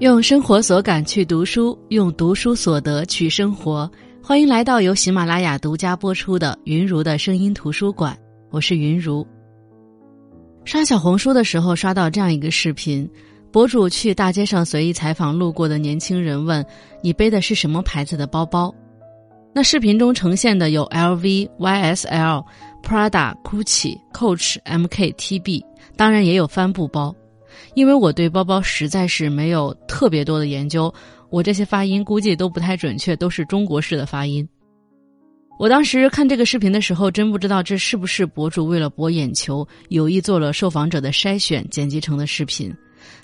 用生活所感去读书，用读书所得去生活。欢迎来到由喜马拉雅独家播出的《云如的声音图书馆》，我是云如。刷小红书的时候，刷到这样一个视频：博主去大街上随意采访路过的年轻人，问你背的是什么牌子的包包？那视频中呈现的有 LV、YSL、Prada、Gucci、Coach、MK、TB，当然也有帆布包。因为我对包包实在是没有特别多的研究，我这些发音估计都不太准确，都是中国式的发音。我当时看这个视频的时候，真不知道这是不是博主为了博眼球，有意做了受访者的筛选剪辑成的视频。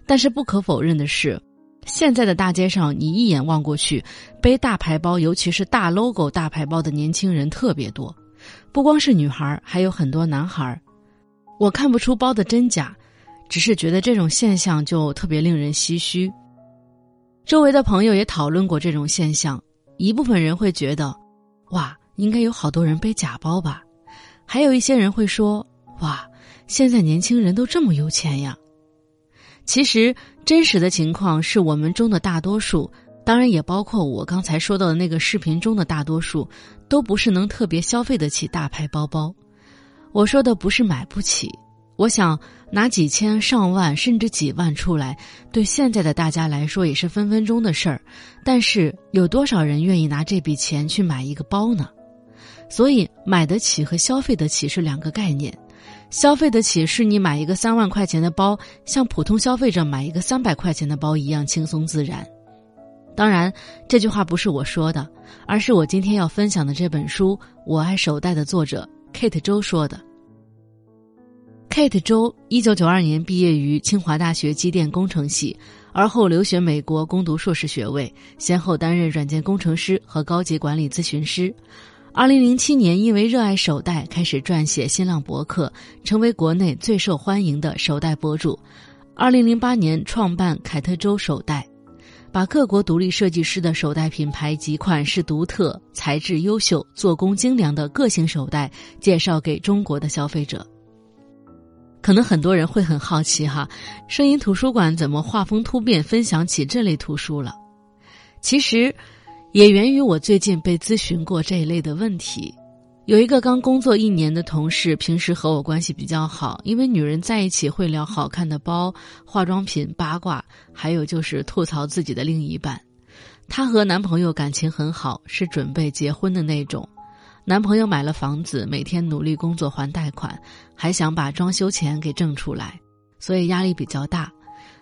但是不可否认的是，现在的大街上，你一眼望过去，背大牌包，尤其是大 logo 大牌包的年轻人特别多，不光是女孩，还有很多男孩。我看不出包的真假。只是觉得这种现象就特别令人唏嘘。周围的朋友也讨论过这种现象，一部分人会觉得，哇，应该有好多人背假包吧；还有一些人会说，哇，现在年轻人都这么有钱呀。其实真实的情况是我们中的大多数，当然也包括我刚才说到的那个视频中的大多数，都不是能特别消费得起大牌包包。我说的不是买不起。我想拿几千上万甚至几万出来，对现在的大家来说也是分分钟的事儿。但是有多少人愿意拿这笔钱去买一个包呢？所以买得起和消费得起是两个概念。消费得起是你买一个三万块钱的包，像普通消费者买一个三百块钱的包一样轻松自然。当然，这句话不是我说的，而是我今天要分享的这本书《我爱手袋》的作者 Kate 周说的。Kate 周一九九二年毕业于清华大学机电工程系，而后留学美国攻读硕士学位，先后担任软件工程师和高级管理咨询师。二零零七年，因为热爱手袋，开始撰写新浪博客，成为国内最受欢迎的手袋博主。二零零八年，创办凯特周手袋，把各国独立设计师的手袋品牌及款式独特、材质优秀、做工精良的个性手袋介绍给中国的消费者。可能很多人会很好奇哈，声音图书馆怎么画风突变，分享起这类图书了？其实，也源于我最近被咨询过这一类的问题。有一个刚工作一年的同事，平时和我关系比较好，因为女人在一起会聊好看的包、化妆品、八卦，还有就是吐槽自己的另一半。她和男朋友感情很好，是准备结婚的那种。男朋友买了房子，每天努力工作还贷款，还想把装修钱给挣出来，所以压力比较大。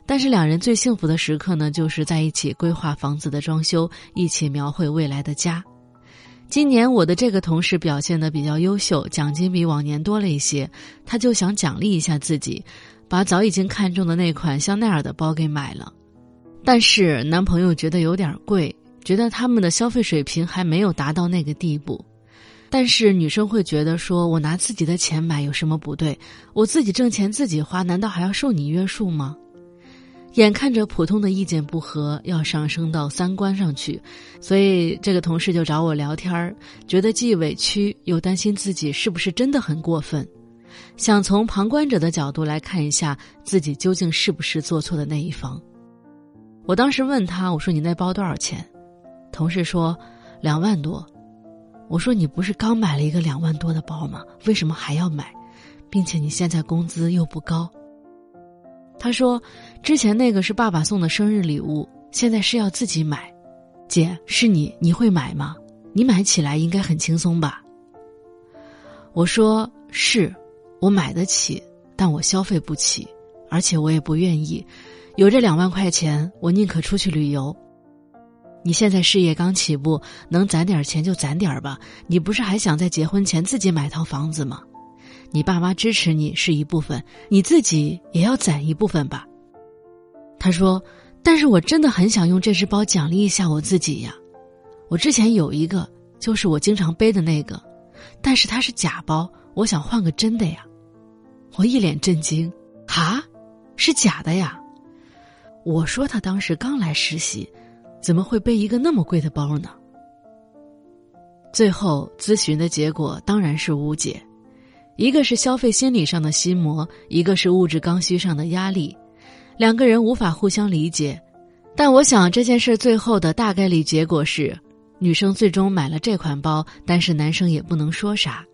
但是两人最幸福的时刻呢，就是在一起规划房子的装修，一起描绘未来的家。今年我的这个同事表现的比较优秀，奖金比往年多了一些，他就想奖励一下自己，把早已经看中的那款香奈儿的包给买了。但是男朋友觉得有点贵，觉得他们的消费水平还没有达到那个地步。但是女生会觉得，说我拿自己的钱买有什么不对？我自己挣钱自己花，难道还要受你约束吗？眼看着普通的意见不合要上升到三观上去，所以这个同事就找我聊天儿，觉得既委屈又担心自己是不是真的很过分，想从旁观者的角度来看一下自己究竟是不是做错的那一方。我当时问他，我说你那包多少钱？同事说两万多。我说你不是刚买了一个两万多的包吗？为什么还要买，并且你现在工资又不高？他说，之前那个是爸爸送的生日礼物，现在是要自己买。姐，是你，你会买吗？你买起来应该很轻松吧？我说是，我买得起，但我消费不起，而且我也不愿意。有这两万块钱，我宁可出去旅游。你现在事业刚起步，能攒点钱就攒点吧。你不是还想在结婚前自己买套房子吗？你爸妈支持你是一部分，你自己也要攒一部分吧。他说：“但是我真的很想用这只包奖励一下我自己呀。我之前有一个，就是我经常背的那个，但是它是假包，我想换个真的呀。”我一脸震惊：“啊，是假的呀？”我说他当时刚来实习。怎么会背一个那么贵的包呢？最后咨询的结果当然是无解，一个是消费心理上的心魔，一个是物质刚需上的压力，两个人无法互相理解。但我想这件事最后的大概率结果是，女生最终买了这款包，但是男生也不能说啥，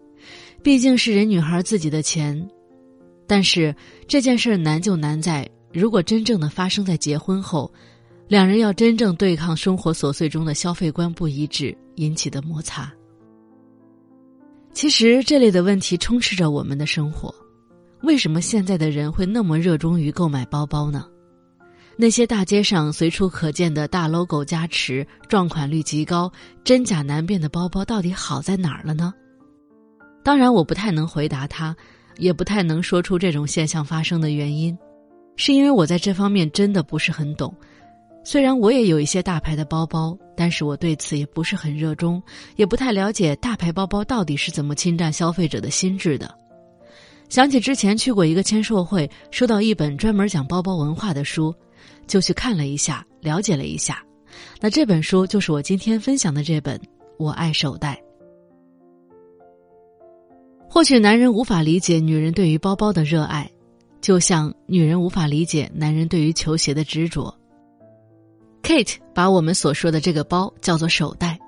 毕竟是人女孩自己的钱。但是这件事难就难在，如果真正的发生在结婚后，两人要真正对抗生活琐碎中的消费观不一致引起的摩擦。其实这类的问题充斥着我们的生活，为什么现在的人会那么热衷于购买包包呢？那些大街上随处可见的大 logo 加持、撞款率极高、真假难辨的包包，到底好在哪儿了呢？当然，我不太能回答他，也不太能说出这种现象发生的原因，是因为我在这方面真的不是很懂。虽然我也有一些大牌的包包，但是我对此也不是很热衷，也不太了解大牌包包到底是怎么侵占消费者的心智的。想起之前去过一个签售会，收到一本专门讲包包文化的书，就去看了一下，了解了一下。那这本书就是我今天分享的这本《我爱手袋》。或许男人无法理解女人对于包包的热爱，就像女人无法理解男人对于球鞋的执着。Kate 把我们所说的这个包叫做手袋，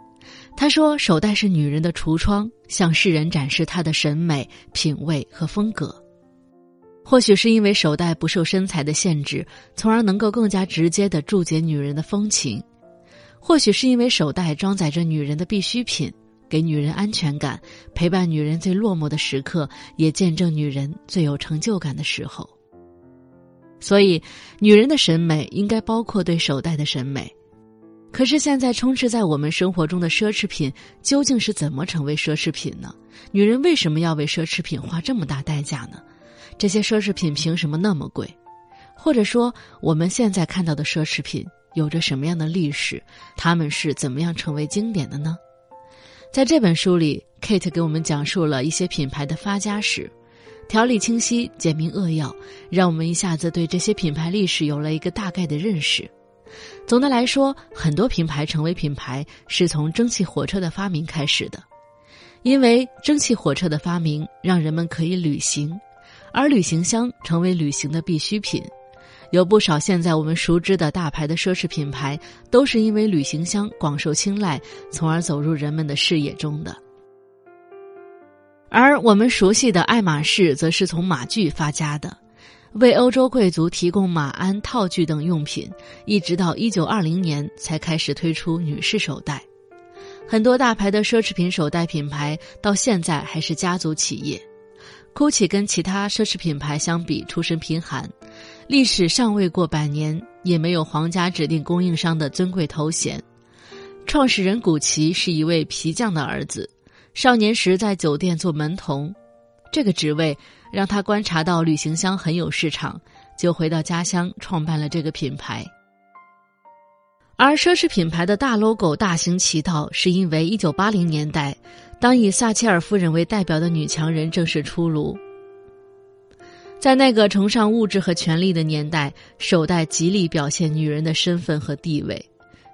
她说手袋是女人的橱窗，向世人展示她的审美、品味和风格。或许是因为手袋不受身材的限制，从而能够更加直接的注解女人的风情；或许是因为手袋装载着女人的必需品，给女人安全感，陪伴女人最落寞的时刻，也见证女人最有成就感的时候。所以，女人的审美应该包括对手袋的审美。可是，现在充斥在我们生活中的奢侈品究竟是怎么成为奢侈品呢？女人为什么要为奢侈品花这么大代价呢？这些奢侈品凭什么那么贵？或者说，我们现在看到的奢侈品有着什么样的历史？他们是怎么样成为经典的呢？在这本书里，Kate 给我们讲述了一些品牌的发家史。条理清晰，简明扼要，让我们一下子对这些品牌历史有了一个大概的认识。总的来说，很多品牌成为品牌是从蒸汽火车的发明开始的，因为蒸汽火车的发明让人们可以旅行，而旅行箱成为旅行的必需品。有不少现在我们熟知的大牌的奢侈品牌，都是因为旅行箱广受青睐，从而走入人们的视野中的。而我们熟悉的爱马仕，则是从马具发家的，为欧洲贵族提供马鞍、套具等用品，一直到一九二零年才开始推出女士手袋。很多大牌的奢侈品手袋品牌到现在还是家族企业。GUCCI 跟其他奢侈品牌相比，出身贫寒，历史尚未过百年，也没有皇家指定供应商的尊贵头衔。创始人古奇是一位皮匠的儿子。少年时在酒店做门童，这个职位让他观察到旅行箱很有市场，就回到家乡创办了这个品牌。而奢侈品牌的大 logo 大行其道，是因为一九八零年代，当以撒切尔夫人为代表的女强人正式出炉。在那个崇尚物质和权力的年代，手袋极力表现女人的身份和地位，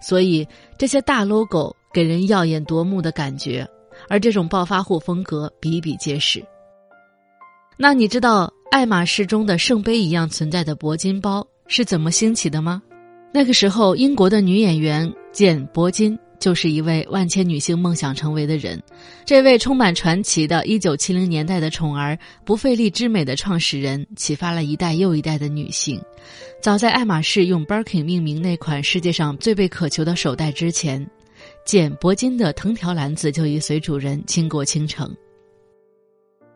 所以这些大 logo 给人耀眼夺目的感觉。而这种暴发户风格比比皆是。那你知道爱马仕中的圣杯一样存在的铂金包是怎么兴起的吗？那个时候，英国的女演员简·铂金就是一位万千女性梦想成为的人。这位充满传奇的1970年代的宠儿，不费力之美的创始人，启发了一代又一代的女性。早在爱马仕用 Birkin 命名那款世界上最被渴求的手袋之前。简·铂金的藤条篮子就已随主人倾国倾城。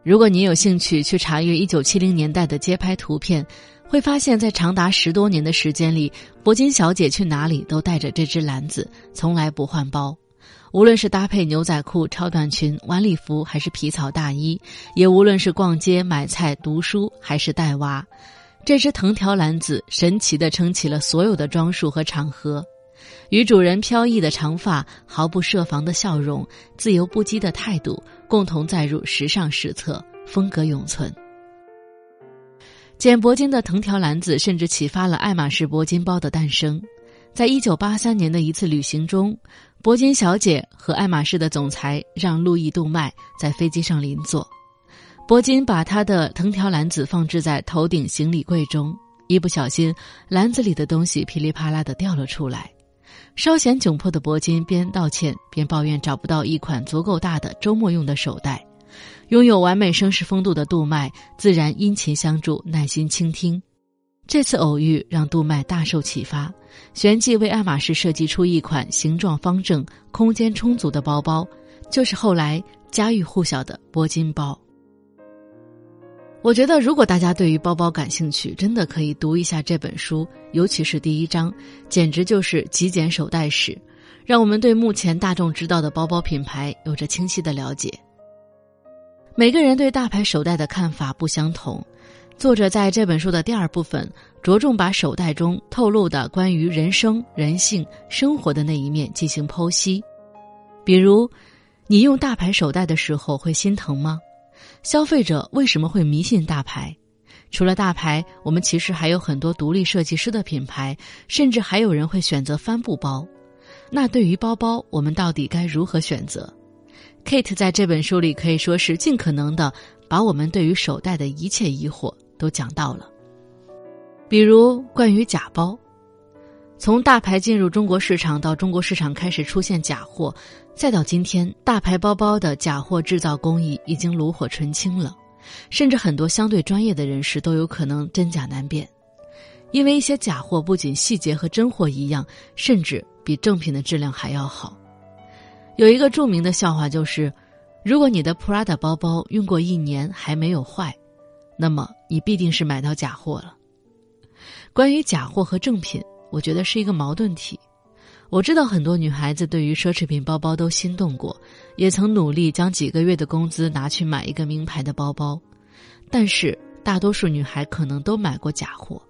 如果你有兴趣去查阅一九七零年代的街拍图片，会发现在长达十多年的时间里，铂金小姐去哪里都带着这只篮子，从来不换包。无论是搭配牛仔裤、超短裙、晚礼服，还是皮草大衣，也无论是逛街、买菜、读书，还是带娃，这只藤条篮子神奇的撑起了所有的装束和场合。与主人飘逸的长发、毫不设防的笑容、自由不羁的态度，共同载入时尚史册，风格永存。简·铂金的藤条篮子甚至启发了爱马仕铂金包的诞生。在一九八三年的一次旅行中，铂金小姐和爱马仕的总裁让·路易·杜麦在飞机上邻座。铂金把他的藤条篮子放置在头顶行李柜中。一不小心，篮子里的东西噼里啪啦的掉了出来。稍显窘迫的铂金边道歉边抱怨找不到一款足够大的周末用的手袋。拥有完美绅士风度的杜麦自然殷勤相助，耐心倾听。这次偶遇让杜麦大受启发，旋即为爱马仕设计出一款形状方正、空间充足的包包，就是后来家喻户晓的铂金包。我觉得，如果大家对于包包感兴趣，真的可以读一下这本书，尤其是第一章，简直就是极简手袋史，让我们对目前大众知道的包包品牌有着清晰的了解。每个人对大牌手袋的看法不相同，作者在这本书的第二部分着重把手袋中透露的关于人生、人性、生活的那一面进行剖析，比如，你用大牌手袋的时候会心疼吗？消费者为什么会迷信大牌？除了大牌，我们其实还有很多独立设计师的品牌，甚至还有人会选择帆布包。那对于包包，我们到底该如何选择？Kate 在这本书里可以说是尽可能的把我们对于手袋的一切疑惑都讲到了，比如关于假包。从大牌进入中国市场到中国市场开始出现假货，再到今天，大牌包包的假货制造工艺已经炉火纯青了，甚至很多相对专业的人士都有可能真假难辨，因为一些假货不仅细节和真货一样，甚至比正品的质量还要好。有一个著名的笑话就是，如果你的 Prada 包包用过一年还没有坏，那么你必定是买到假货了。关于假货和正品。我觉得是一个矛盾体。我知道很多女孩子对于奢侈品包包都心动过，也曾努力将几个月的工资拿去买一个名牌的包包，但是大多数女孩可能都买过假货。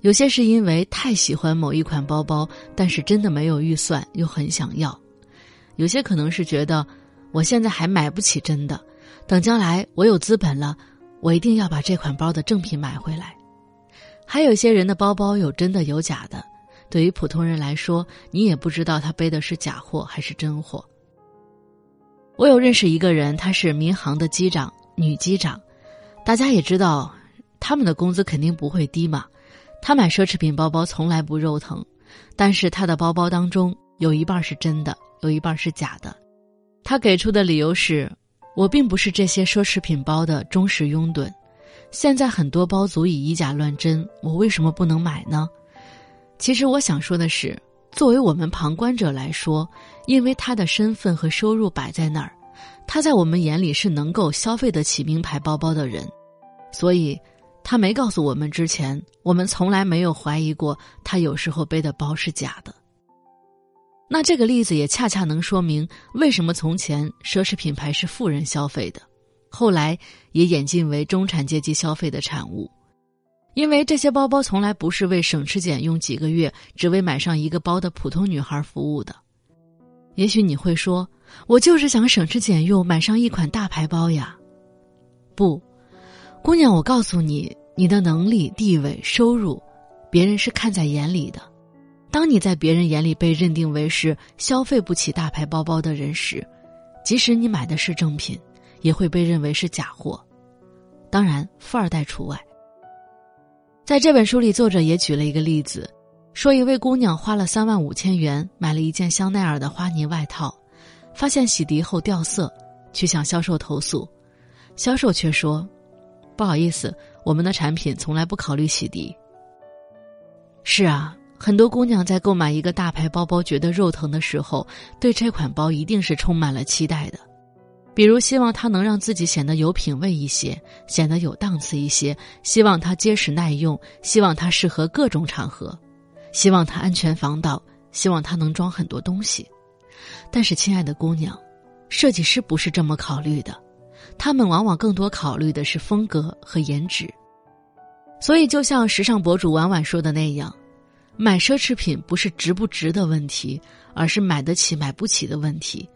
有些是因为太喜欢某一款包包，但是真的没有预算又很想要；有些可能是觉得我现在还买不起真的，等将来我有资本了，我一定要把这款包的正品买回来。还有些人的包包有真的有假的，对于普通人来说，你也不知道他背的是假货还是真货。我有认识一个人，他是民航的机长，女机长，大家也知道，他们的工资肯定不会低嘛。他买奢侈品包包从来不肉疼，但是他的包包当中有一半是真的，有一半是假的。他给出的理由是：我并不是这些奢侈品包的忠实拥趸。现在很多包足以以假乱真，我为什么不能买呢？其实我想说的是，作为我们旁观者来说，因为他的身份和收入摆在那儿，他在我们眼里是能够消费得起名牌包包的人，所以，他没告诉我们之前，我们从来没有怀疑过他有时候背的包是假的。那这个例子也恰恰能说明，为什么从前奢侈品牌是富人消费的。后来也演进为中产阶级消费的产物，因为这些包包从来不是为省吃俭用几个月只为买上一个包的普通女孩服务的。也许你会说，我就是想省吃俭用买上一款大牌包呀。不，姑娘，我告诉你，你的能力、地位、收入，别人是看在眼里的。当你在别人眼里被认定为是消费不起大牌包包的人时，即使你买的是正品。也会被认为是假货，当然富二代除外。在这本书里，作者也举了一个例子，说一位姑娘花了三万五千元买了一件香奈儿的花呢外套，发现洗涤后掉色，去向销售投诉，销售却说：“不好意思，我们的产品从来不考虑洗涤。”是啊，很多姑娘在购买一个大牌包包觉得肉疼的时候，对这款包一定是充满了期待的。比如希望它能让自己显得有品位一些，显得有档次一些；希望它结实耐用；希望它适合各种场合；希望它安全防盗；希望它能装很多东西。但是，亲爱的姑娘，设计师不是这么考虑的，他们往往更多考虑的是风格和颜值。所以，就像时尚博主婉婉说的那样，买奢侈品不是值不值的问题，而是买得起买不起的问题。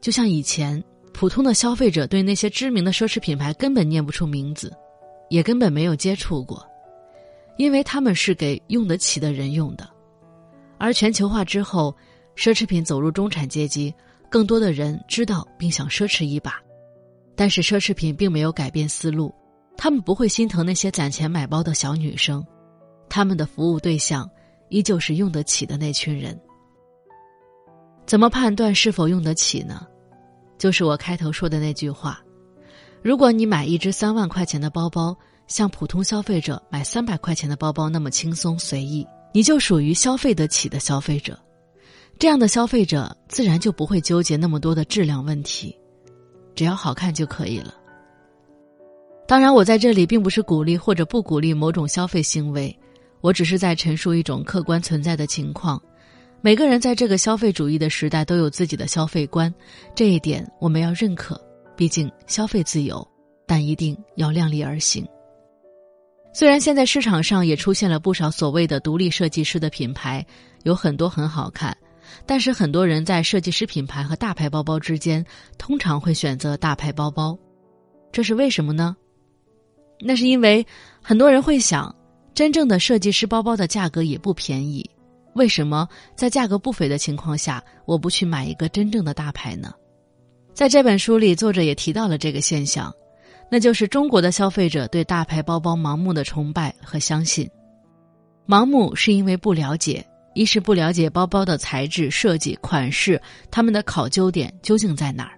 就像以前。普通的消费者对那些知名的奢侈品牌根本念不出名字，也根本没有接触过，因为他们是给用得起的人用的。而全球化之后，奢侈品走入中产阶级，更多的人知道并想奢侈一把。但是奢侈品并没有改变思路，他们不会心疼那些攒钱买包的小女生，他们的服务对象依旧是用得起的那群人。怎么判断是否用得起呢？就是我开头说的那句话：如果你买一只三万块钱的包包，像普通消费者买三百块钱的包包那么轻松随意，你就属于消费得起的消费者。这样的消费者自然就不会纠结那么多的质量问题，只要好看就可以了。当然，我在这里并不是鼓励或者不鼓励某种消费行为，我只是在陈述一种客观存在的情况。每个人在这个消费主义的时代都有自己的消费观，这一点我们要认可。毕竟消费自由，但一定要量力而行。虽然现在市场上也出现了不少所谓的独立设计师的品牌，有很多很好看。但是很多人在设计师品牌和大牌包包之间，通常会选择大牌包包，这是为什么呢？那是因为很多人会想，真正的设计师包包的价格也不便宜，为什么在价格不菲的情况下，我不去买一个真正的大牌呢？在这本书里，作者也提到了这个现象，那就是中国的消费者对大牌包包盲目的崇拜和相信，盲目是因为不了解。一是不了解包包的材质、设计、款式，他们的考究点究竟在哪儿；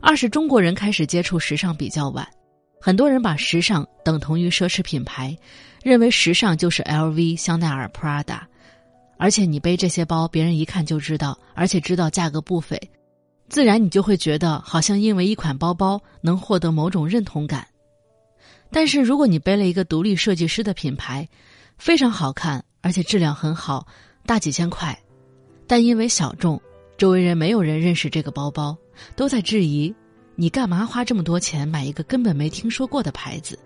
二是中国人开始接触时尚比较晚，很多人把时尚等同于奢侈品牌，认为时尚就是 LV、香奈儿、Prada，而且你背这些包，别人一看就知道，而且知道价格不菲，自然你就会觉得好像因为一款包包能获得某种认同感。但是如果你背了一个独立设计师的品牌，非常好看，而且质量很好。大几千块，但因为小众，周围人没有人认识这个包包，都在质疑你干嘛花这么多钱买一个根本没听说过的牌子。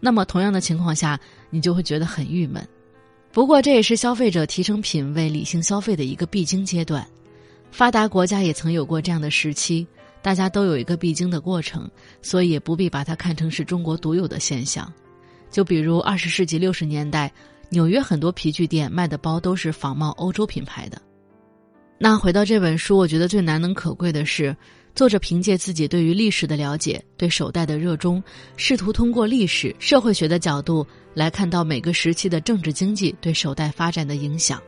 那么同样的情况下，你就会觉得很郁闷。不过这也是消费者提升品味、理性消费的一个必经阶段。发达国家也曾有过这样的时期，大家都有一个必经的过程，所以也不必把它看成是中国独有的现象。就比如二十世纪六十年代。纽约很多皮具店卖的包都是仿冒欧洲品牌的。那回到这本书，我觉得最难能可贵的是，作者凭借自己对于历史的了解、对手袋的热衷，试图通过历史、社会学的角度来看到每个时期的政治经济对手袋发展的影响。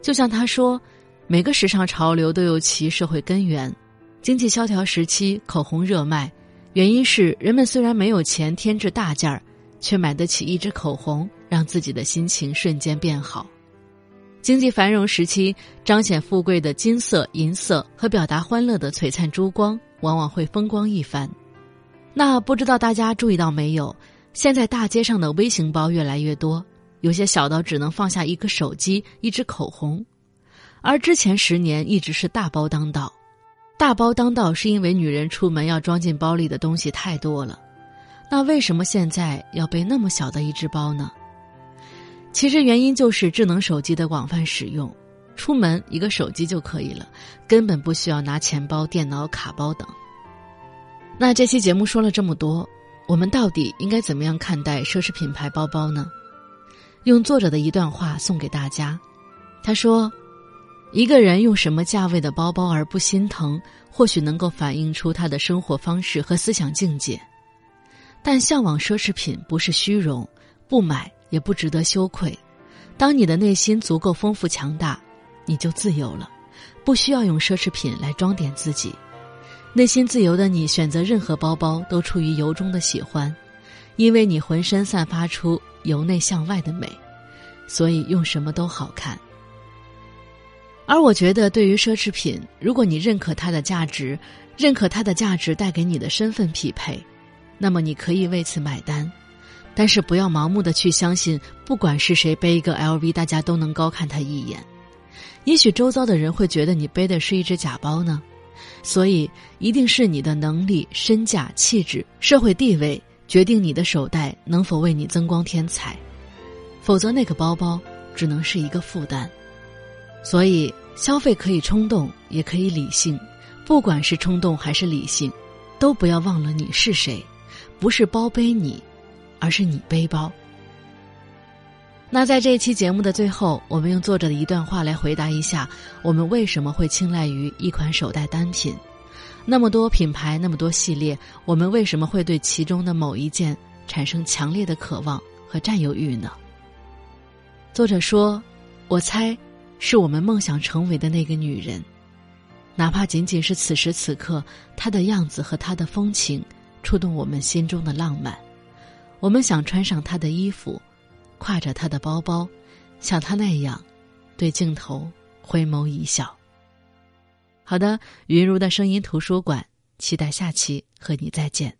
就像他说，每个时尚潮流都有其社会根源。经济萧条时期，口红热卖，原因是人们虽然没有钱添置大件儿，却买得起一支口红。让自己的心情瞬间变好。经济繁荣时期，彰显富贵的金色、银色和表达欢乐的璀璨珠光，往往会风光一番。那不知道大家注意到没有？现在大街上的微型包越来越多，有些小到只能放下一个手机、一支口红，而之前十年一直是大包当道。大包当道是因为女人出门要装进包里的东西太多了。那为什么现在要背那么小的一只包呢？其实原因就是智能手机的广泛使用，出门一个手机就可以了，根本不需要拿钱包、电脑、卡包等。那这期节目说了这么多，我们到底应该怎么样看待奢侈品牌包包呢？用作者的一段话送给大家，他说：“一个人用什么价位的包包而不心疼，或许能够反映出他的生活方式和思想境界。但向往奢侈品不是虚荣，不买。”也不值得羞愧。当你的内心足够丰富强大，你就自由了，不需要用奢侈品来装点自己。内心自由的你，选择任何包包都出于由衷的喜欢，因为你浑身散发出由内向外的美，所以用什么都好看。而我觉得，对于奢侈品，如果你认可它的价值，认可它的价值带给你的身份匹配，那么你可以为此买单。但是不要盲目的去相信，不管是谁背一个 LV，大家都能高看他一眼。也许周遭的人会觉得你背的是一只假包呢。所以，一定是你的能力、身价、气质、社会地位决定你的手袋能否为你增光添彩，否则那个包包只能是一个负担。所以，消费可以冲动，也可以理性。不管是冲动还是理性，都不要忘了你是谁，不是包背你。而是你背包。那在这一期节目的最后，我们用作者的一段话来回答一下：我们为什么会青睐于一款手袋单品？那么多品牌，那么多系列，我们为什么会对其中的某一件产生强烈的渴望和占有欲呢？作者说：“我猜，是我们梦想成为的那个女人，哪怕仅仅是此时此刻，她的样子和她的风情，触动我们心中的浪漫。我们想穿上他的衣服，挎着他的包包，像他那样，对镜头回眸一笑。”好的，云如的声音图书馆，期待下期和你再见。